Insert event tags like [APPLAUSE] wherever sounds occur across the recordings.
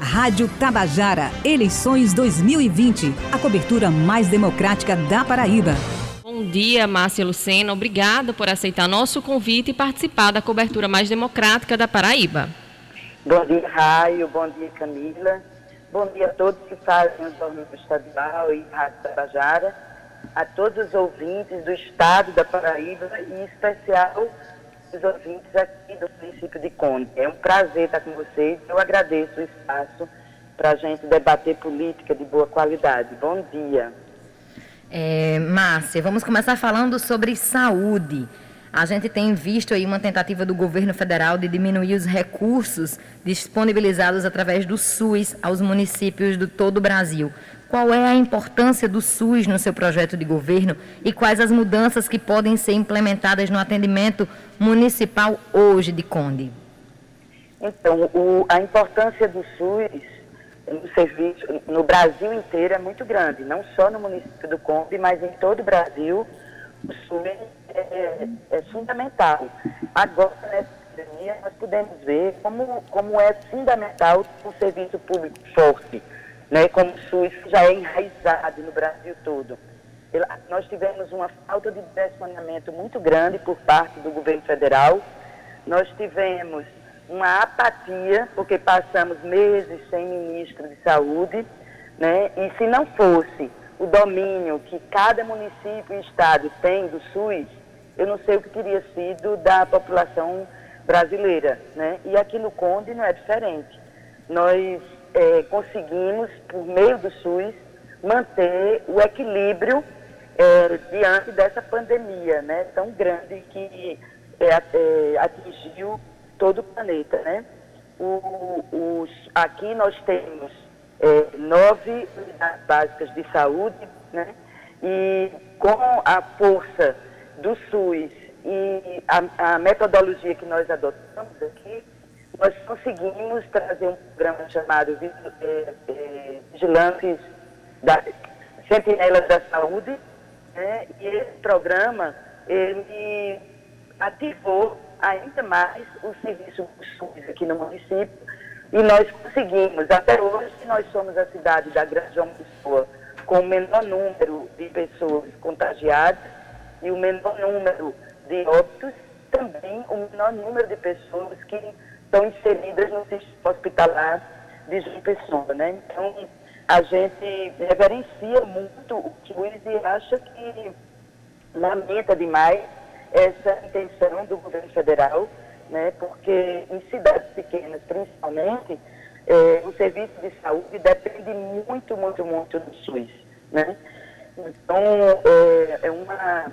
Rádio Tabajara, eleições 2020, a cobertura mais democrática da Paraíba. Bom dia, Márcia Lucena. Obrigada por aceitar nosso convite e participar da cobertura mais democrática da Paraíba. Bom dia, Raio. Bom dia, Camila. Bom dia a todos que fazem o Jornal Estadual e Rádio Tabajara, a todos os ouvintes do Estado da Paraíba e, em especial, os ouvintes aqui do município de Conde. É um prazer estar com vocês. Eu agradeço o espaço para a gente debater política de boa qualidade. Bom dia. É, Márcia, vamos começar falando sobre saúde. A gente tem visto aí uma tentativa do governo federal de diminuir os recursos disponibilizados através do SUS aos municípios do todo o Brasil. Qual é a importância do SUS no seu projeto de governo e quais as mudanças que podem ser implementadas no atendimento municipal hoje de Conde? Então, o, a importância do SUS no serviço no Brasil inteiro é muito grande, não só no município do Conde, mas em todo o Brasil. O SUS é, é, é fundamental. Agora, nessa pandemia, nós podemos ver como, como é fundamental o serviço público forte né, como o SUS já é enraizado no Brasil todo. Nós tivemos uma falta de direcionamento muito grande por parte do governo federal. Nós tivemos uma apatia, porque passamos meses sem ministro de saúde, né? E se não fosse o domínio que cada município e estado tem do SUS, eu não sei o que teria sido da população brasileira, né? E aqui no Conde não é diferente. Nós é, conseguimos, por meio do SUS, manter o equilíbrio é, diante dessa pandemia né, tão grande que é, é atingiu todo o planeta. Né? O, os, aqui nós temos é, nove unidades básicas de saúde né, e com a força do SUS e a, a metodologia que nós adotamos aqui, nós conseguimos trazer um programa chamado é, é, Vigilantes da Sentinelas da Saúde, né? e esse programa, ele ativou ainda mais o serviço SUS aqui no município, e nós conseguimos, até hoje, nós somos a cidade da Grande João Pessoa com o menor número de pessoas contagiadas e o menor número de óbitos, também o menor número de pessoas que estão inseridas no sistema hospitalar de João Pessoa, né? Então, a gente reverencia muito o SUS e acha que lamenta demais essa intenção do governo federal, né? Porque em cidades pequenas, principalmente, é, o serviço de saúde depende muito, muito, muito do SUS, né? Então, é, é uma,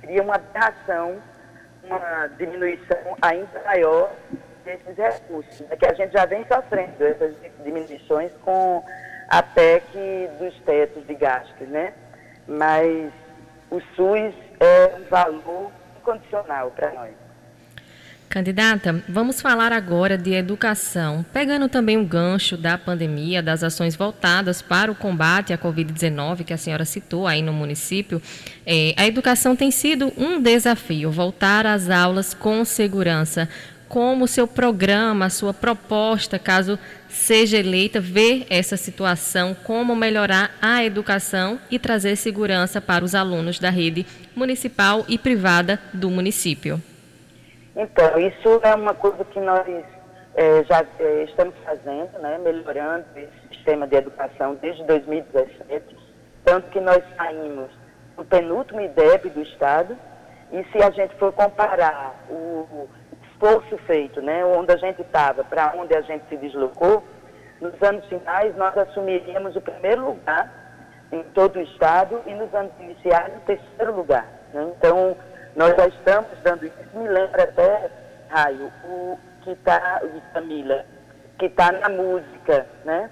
seria uma aberração, uma diminuição ainda maior desses recursos, né, que a gente já vem sofrendo essas diminuições com a PEC dos tetos de gastos, né? Mas o SUS é um valor incondicional para nós. Candidata, vamos falar agora de educação, pegando também o gancho da pandemia, das ações voltadas para o combate à Covid-19 que a senhora citou aí no município. É, a educação tem sido um desafio, voltar às aulas com segurança como o seu programa, a sua proposta, caso seja eleita, ver essa situação, como melhorar a educação e trazer segurança para os alunos da rede municipal e privada do município. Então, isso é uma coisa que nós é, já é, estamos fazendo, né, melhorando esse sistema de educação desde 2017, tanto que nós saímos do penúltimo IDEB do Estado, e se a gente for comparar o esforço feito, né, onde a gente estava, para onde a gente se deslocou, nos anos finais nós assumiríamos o primeiro lugar em todo o estado e nos anos iniciais o terceiro lugar. Né? Então, nós já estamos dando isso. Me lembra até, Raio, o que está, Camila, que está na música, né?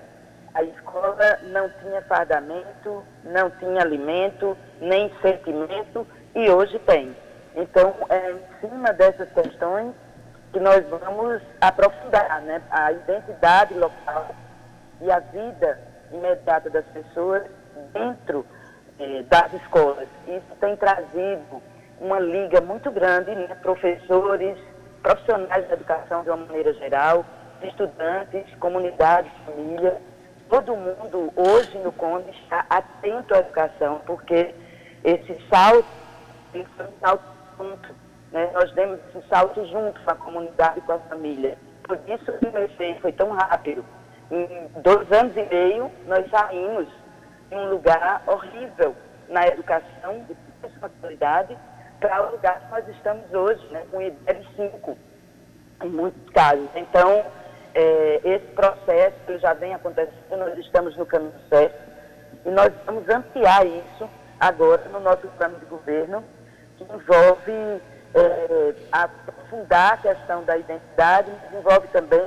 A escola não tinha fardamento, não tinha alimento, nem sentimento, e hoje tem. Então, é, em cima dessas questões, que nós vamos aprofundar né, a identidade local e a vida imediata das pessoas dentro eh, das escolas. Isso tem trazido uma liga muito grande, né, professores, profissionais da educação de uma maneira geral, estudantes, comunidades, famílias, todo mundo hoje no Conde está atento à educação, porque esse salto que ser um salto junto. Né? Nós demos esse salto junto com a comunidade e com a família. Por isso que o meu foi tão rápido. Em dois anos e meio, nós saímos de um lugar horrível na educação, de qualidade, para o lugar que nós estamos hoje, né? com IBEB 5, em muitos casos. Então, é, esse processo já vem acontecendo, nós estamos no caminho certo e nós vamos ampliar isso agora no nosso plano de governo, que envolve é, aprofundar a questão da identidade, envolve também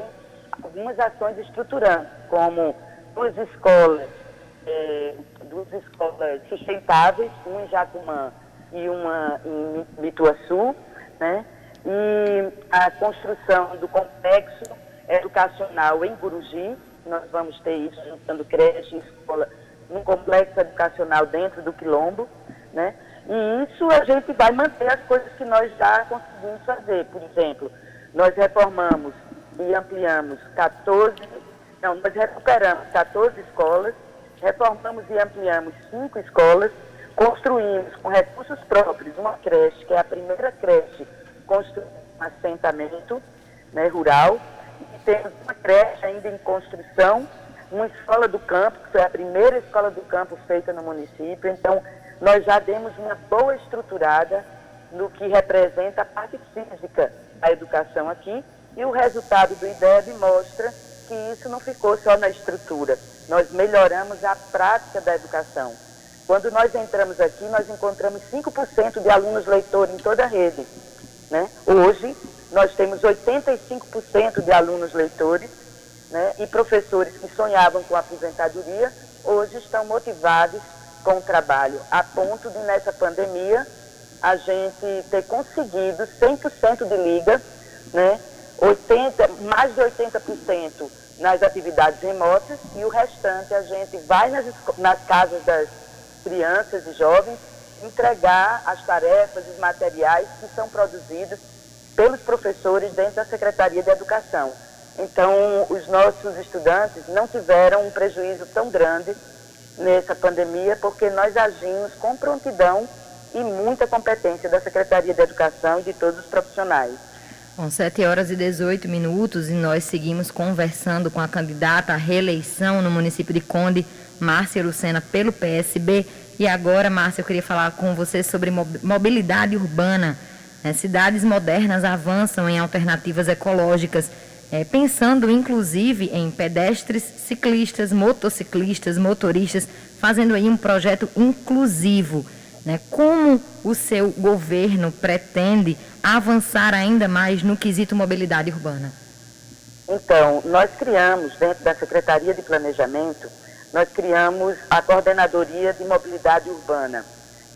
algumas ações estruturantes, como duas escolas, é, duas escolas sustentáveis, uma em Jacumã e uma em Mituaçu, né? e a construção do complexo educacional em Guruji, nós vamos ter isso juntando creche, escola, um complexo educacional dentro do Quilombo, né? E isso a gente vai manter as coisas que nós já conseguimos fazer. Por exemplo, nós reformamos e ampliamos 14, não, nós recuperamos 14 escolas, reformamos e ampliamos 5 escolas, construímos com recursos próprios uma creche, que é a primeira creche construída um assentamento né, rural, temos uma creche ainda em construção, uma escola do campo, que foi a primeira escola do campo feita no município. Então, nós já demos uma boa estruturada no que representa a parte física da educação aqui. E o resultado do IDEB mostra que isso não ficou só na estrutura. Nós melhoramos a prática da educação. Quando nós entramos aqui, nós encontramos 5% de alunos leitores em toda a rede. Né? Hoje, nós temos 85% de alunos leitores né, e professores que sonhavam com a aposentadoria, hoje estão motivados com o trabalho, a ponto de nessa pandemia a gente ter conseguido 100% de liga, né, 80, mais de 80% nas atividades remotas e o restante a gente vai nas, nas casas das crianças e jovens entregar as tarefas, os materiais que são produzidos pelos professores dentro da Secretaria de Educação. Então, os nossos estudantes não tiveram um prejuízo tão grande nessa pandemia, porque nós agimos com prontidão e muita competência da Secretaria de Educação e de todos os profissionais. Bom, 7 horas e 18 minutos e nós seguimos conversando com a candidata à reeleição no município de Conde, Márcia Lucena, pelo PSB. E agora, Márcia, eu queria falar com você sobre mobilidade urbana. É, cidades modernas avançam em alternativas ecológicas, é, pensando inclusive em pedestres, ciclistas, motociclistas, motoristas, fazendo aí um projeto inclusivo. Né? Como o seu governo pretende avançar ainda mais no quesito mobilidade urbana? Então, nós criamos, dentro da Secretaria de Planejamento, nós criamos a Coordenadoria de Mobilidade Urbana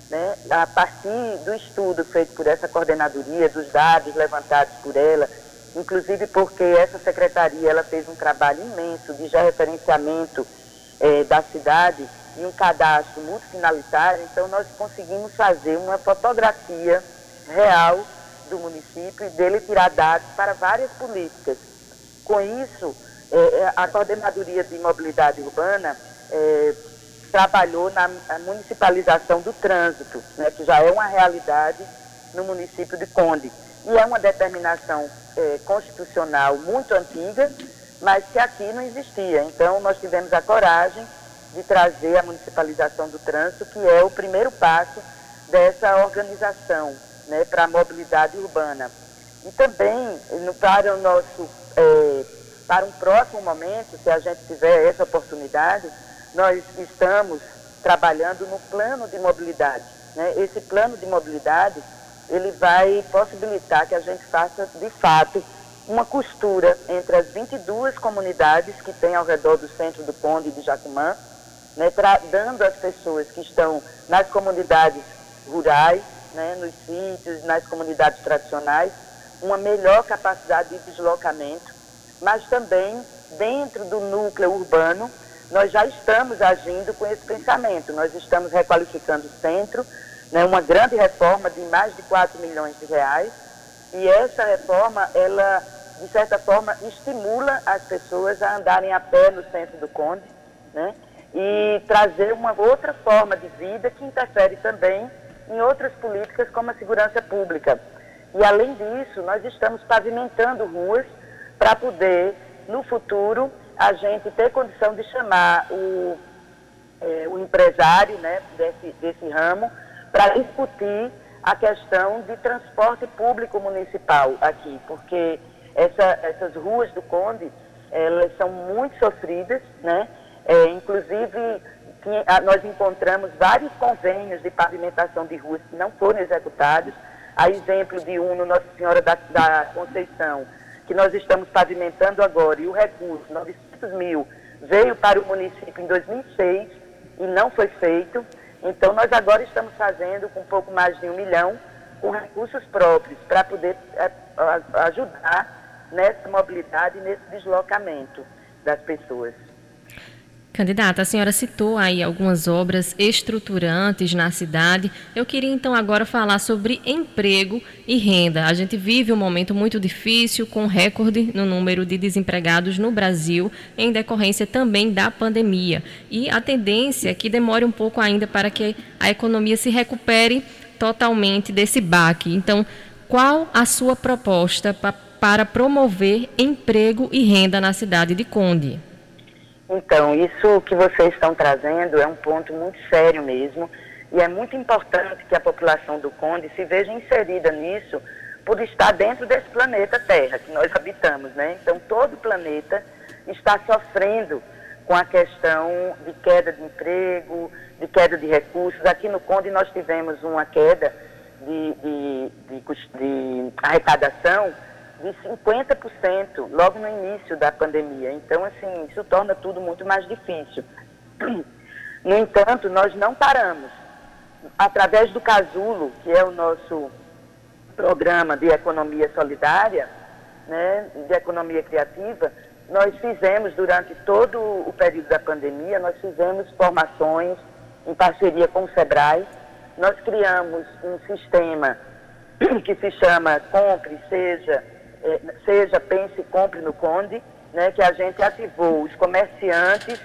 né, a partir do estudo feito por essa coordenadoria, dos dados levantados por ela, inclusive porque essa secretaria ela fez um trabalho imenso de referenciamento é, da cidade e um cadastro multifinalitário, então nós conseguimos fazer uma fotografia real do município e dele tirar dados para várias políticas. Com isso, é, a coordenadoria de mobilidade urbana é, trabalhou na municipalização do trânsito, né, que já é uma realidade no município de Conde. E é uma determinação é, constitucional muito antiga, mas que aqui não existia. Então, nós tivemos a coragem de trazer a municipalização do trânsito, que é o primeiro passo dessa organização né, para a mobilidade urbana. E também, para o nosso, é, para um próximo momento, se a gente tiver essa oportunidade, nós estamos trabalhando no plano de mobilidade. Né? Esse plano de mobilidade, ele vai possibilitar que a gente faça, de fato, uma costura entre as 22 comunidades que tem ao redor do centro do Conde de Jacumã, né, pra, dando às pessoas que estão nas comunidades rurais, né, nos sítios, nas comunidades tradicionais, uma melhor capacidade de deslocamento, mas também dentro do núcleo urbano, nós já estamos agindo com esse pensamento. Nós estamos requalificando o centro, né, uma grande reforma de mais de 4 milhões de reais. E essa reforma, ela de certa forma, estimula as pessoas a andarem a pé no centro do Conde, né? E trazer uma outra forma de vida que interfere também em outras políticas como a segurança pública. E além disso, nós estamos pavimentando ruas para poder, no futuro, a gente ter condição de chamar o, é, o empresário né, desse, desse ramo para discutir a questão de transporte público municipal aqui, porque essa, essas ruas do Conde, elas são muito sofridas, né? É, inclusive, nós encontramos vários convênios de pavimentação de ruas que não foram executados, a exemplo de um no Nossa Senhora da, da Conceição, que nós estamos pavimentando agora, e o recurso, 900 mil, veio para o município em 2006 e não foi feito. Então, nós agora estamos fazendo com um pouco mais de um milhão, com recursos próprios, para poder é, ajudar nessa mobilidade, nesse deslocamento das pessoas. Candidata, a senhora citou aí algumas obras estruturantes na cidade. Eu queria então agora falar sobre emprego e renda. A gente vive um momento muito difícil, com recorde no número de desempregados no Brasil, em decorrência também da pandemia. E a tendência é que demore um pouco ainda para que a economia se recupere totalmente desse baque. Então, qual a sua proposta para promover emprego e renda na cidade de Conde? Então, isso que vocês estão trazendo é um ponto muito sério mesmo, e é muito importante que a população do Conde se veja inserida nisso por estar dentro desse planeta Terra que nós habitamos, né? Então, todo o planeta está sofrendo com a questão de queda de emprego, de queda de recursos. Aqui no Conde nós tivemos uma queda de, de, de, de arrecadação de 50% logo no início da pandemia. Então, assim, isso torna tudo muito mais difícil. No entanto, nós não paramos. Através do Casulo, que é o nosso programa de economia solidária, né, de economia criativa, nós fizemos durante todo o período da pandemia, nós fizemos formações em parceria com o SEBRAE. Nós criamos um sistema que se chama Compre, Seja, seja Pense Compre no Conde, né, que a gente ativou os comerciantes,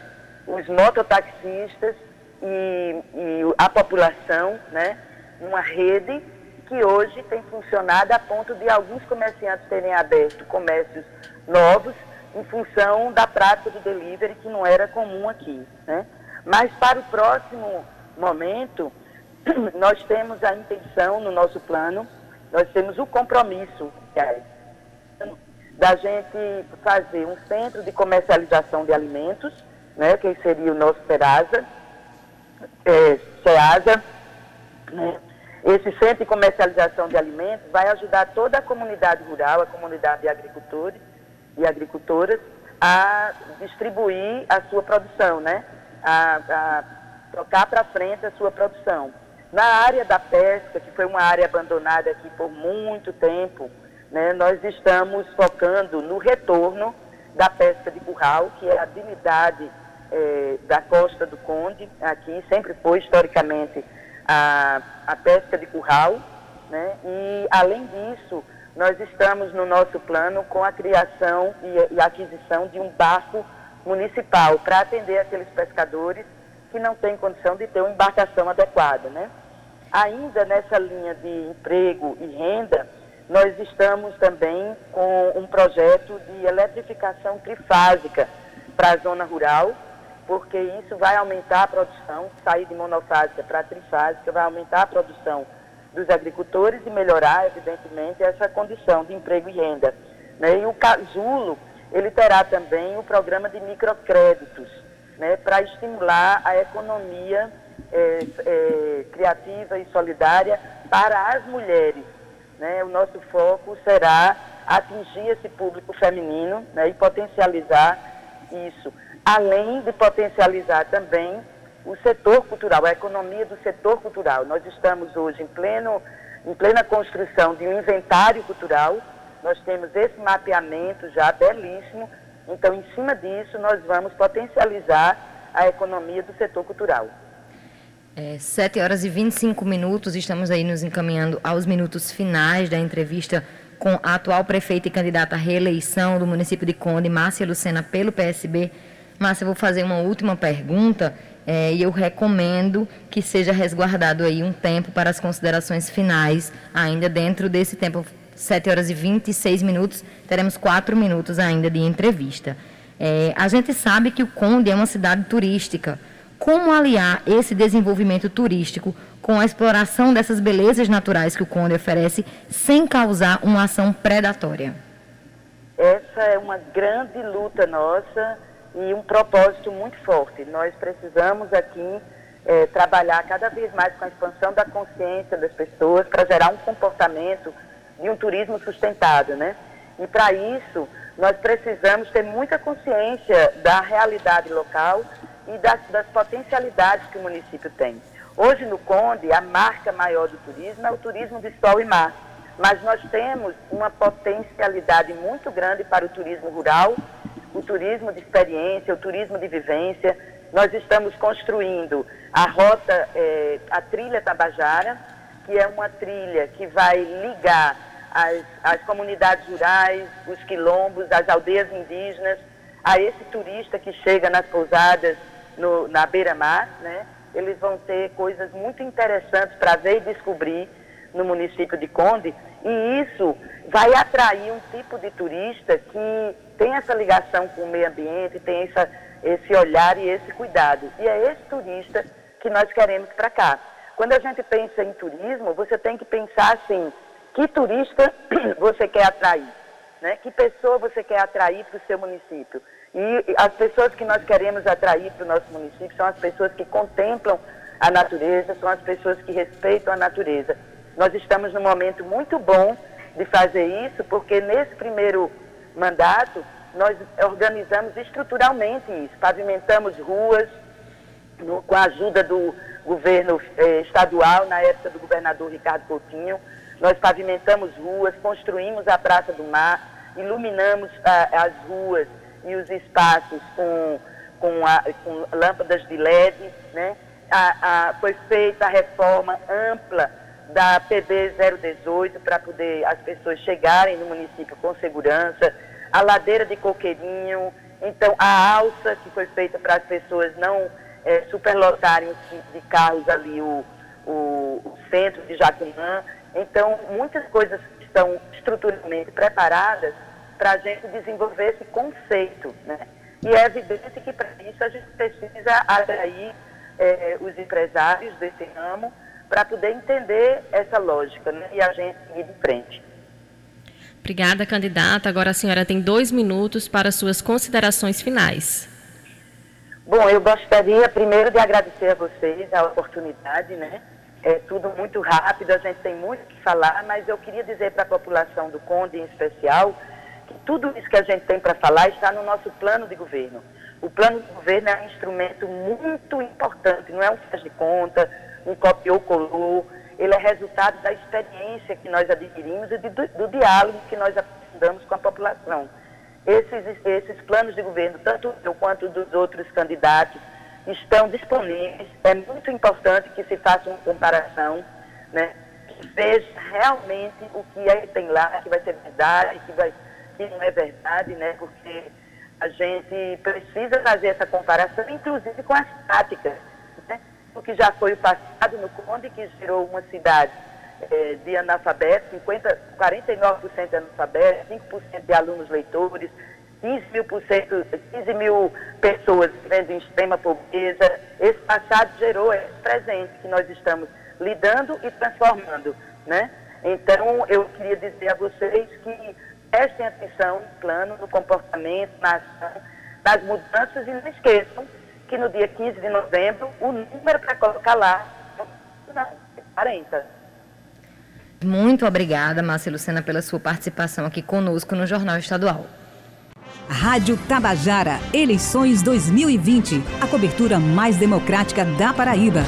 os mototaxistas e, e a população, né, numa rede que hoje tem funcionado a ponto de alguns comerciantes terem aberto comércios novos em função da prática do delivery que não era comum aqui. Né? Mas para o próximo momento, [CLEARS THROAT] nós temos a intenção no nosso plano, nós temos o compromisso, aliás, da gente fazer um centro de comercialização de alimentos, né, que seria o nosso Serasa, é, né? Esse centro de comercialização de alimentos vai ajudar toda a comunidade rural, a comunidade de agricultores e agricultoras, a distribuir a sua produção, né? A, a tocar para frente a sua produção. Na área da pesca, que foi uma área abandonada aqui por muito tempo, né, nós estamos focando no retorno da pesca de curral, que é a habilidade é, da costa do Conde, aqui sempre foi historicamente a, a pesca de curral, né, e além disso, nós estamos no nosso plano com a criação e, e aquisição de um barco municipal para atender aqueles pescadores que não têm condição de ter uma embarcação adequada, né? Ainda nessa linha de emprego e renda, nós estamos também com um projeto de eletrificação trifásica para a zona rural, porque isso vai aumentar a produção, sair de monofásica para trifásica, vai aumentar a produção dos agricultores e melhorar, evidentemente, essa condição de emprego e renda. Né? E o Casulo, ele terá também o programa de microcréditos, né, para estimular a economia é, é, criativa e solidária para as mulheres né, o nosso foco será atingir esse público feminino né, e potencializar isso. Além de potencializar também o setor cultural, a economia do setor cultural. Nós estamos hoje em, pleno, em plena construção de um inventário cultural, nós temos esse mapeamento já belíssimo, então, em cima disso, nós vamos potencializar a economia do setor cultural. É, 7 horas e 25 minutos, estamos aí nos encaminhando aos minutos finais da entrevista com a atual prefeita e candidata à reeleição do município de Conde, Márcia Lucena, pelo PSB. Márcia, eu vou fazer uma última pergunta é, e eu recomendo que seja resguardado aí um tempo para as considerações finais, ainda dentro desse tempo, 7 horas e 26 minutos, teremos 4 minutos ainda de entrevista. É, a gente sabe que o Conde é uma cidade turística. Como aliar esse desenvolvimento turístico com a exploração dessas belezas naturais que o Conde oferece, sem causar uma ação predatória? Essa é uma grande luta nossa e um propósito muito forte. Nós precisamos aqui é, trabalhar cada vez mais com a expansão da consciência das pessoas para gerar um comportamento de um turismo sustentável, né? E para isso, nós precisamos ter muita consciência da realidade local e das, das potencialidades que o município tem. Hoje no Conde, a marca maior do turismo é o turismo de sol e mar. Mas nós temos uma potencialidade muito grande para o turismo rural, o turismo de experiência, o turismo de vivência. Nós estamos construindo a rota, é, a trilha Tabajara, que é uma trilha que vai ligar as, as comunidades rurais, os quilombos, as aldeias indígenas, a esse turista que chega nas pousadas no, na beira-mar, né? eles vão ter coisas muito interessantes para ver e descobrir no município de Conde, e isso vai atrair um tipo de turista que tem essa ligação com o meio ambiente, tem essa, esse olhar e esse cuidado. E é esse turista que nós queremos para cá. Quando a gente pensa em turismo, você tem que pensar assim, que turista [CLEARS THROAT] você quer atrair? Né? Que pessoa você quer atrair para o seu município? E as pessoas que nós queremos atrair para o nosso município são as pessoas que contemplam a natureza, são as pessoas que respeitam a natureza. Nós estamos num momento muito bom de fazer isso, porque nesse primeiro mandato nós organizamos estruturalmente isso, pavimentamos ruas no, com a ajuda do governo eh, estadual, na época do governador Ricardo Coutinho, nós pavimentamos ruas, construímos a Praça do Mar, iluminamos ah, as ruas e os espaços com, com, a, com lâmpadas de LED, né? A, a, foi feita a reforma ampla da PB 018 para poder as pessoas chegarem no município com segurança, a ladeira de Coqueirinho, então a alça que foi feita para as pessoas não é, superlotarem de carros ali o, o, o centro de Jacumã. Então, muitas coisas estão estruturalmente preparadas para a gente desenvolver esse conceito. Né? E é evidente que para isso a gente precisa atrair é, os empresários desse ramo para poder entender essa lógica né? e a gente seguir de frente. Obrigada, candidata. Agora a senhora tem dois minutos para suas considerações finais. Bom, eu gostaria primeiro de agradecer a vocês a oportunidade, né? É tudo muito rápido, a gente tem muito que falar, mas eu queria dizer para a população do Conde em especial tudo isso que a gente tem para falar está no nosso plano de governo. O plano de governo é um instrumento muito importante, não é um faz de conta, um copiou-colou, ele é resultado da experiência que nós adquirimos e do, do diálogo que nós aprofundamos com a população. Esses, esses planos de governo, tanto eu quanto dos outros candidatos, estão disponíveis. É muito importante que se faça uma comparação, né? que veja realmente o que que tem lá, que vai ser verdade, que, vai, que não é verdade, né? porque a gente precisa fazer essa comparação, inclusive com as práticas. Né? O que já foi o passado no Conde, que gerou uma cidade é, de analfabetos, 50, 49% de analfabetos, 5% de alunos leitores, 15 mil, por cento, 15 mil pessoas vivendo em extrema pobreza. Esse passado gerou esse presente que nós estamos lidando e transformando. Né? Então, eu queria dizer a vocês que prestem atenção no plano, no comportamento, na ação, nas mudanças e não esqueçam que no dia 15 de novembro o número para colocar lá não, 40. Muito obrigada, Márcia Lucena, pela sua participação aqui conosco no Jornal Estadual. Rádio Tabajara, eleições 2020. A cobertura mais democrática da Paraíba.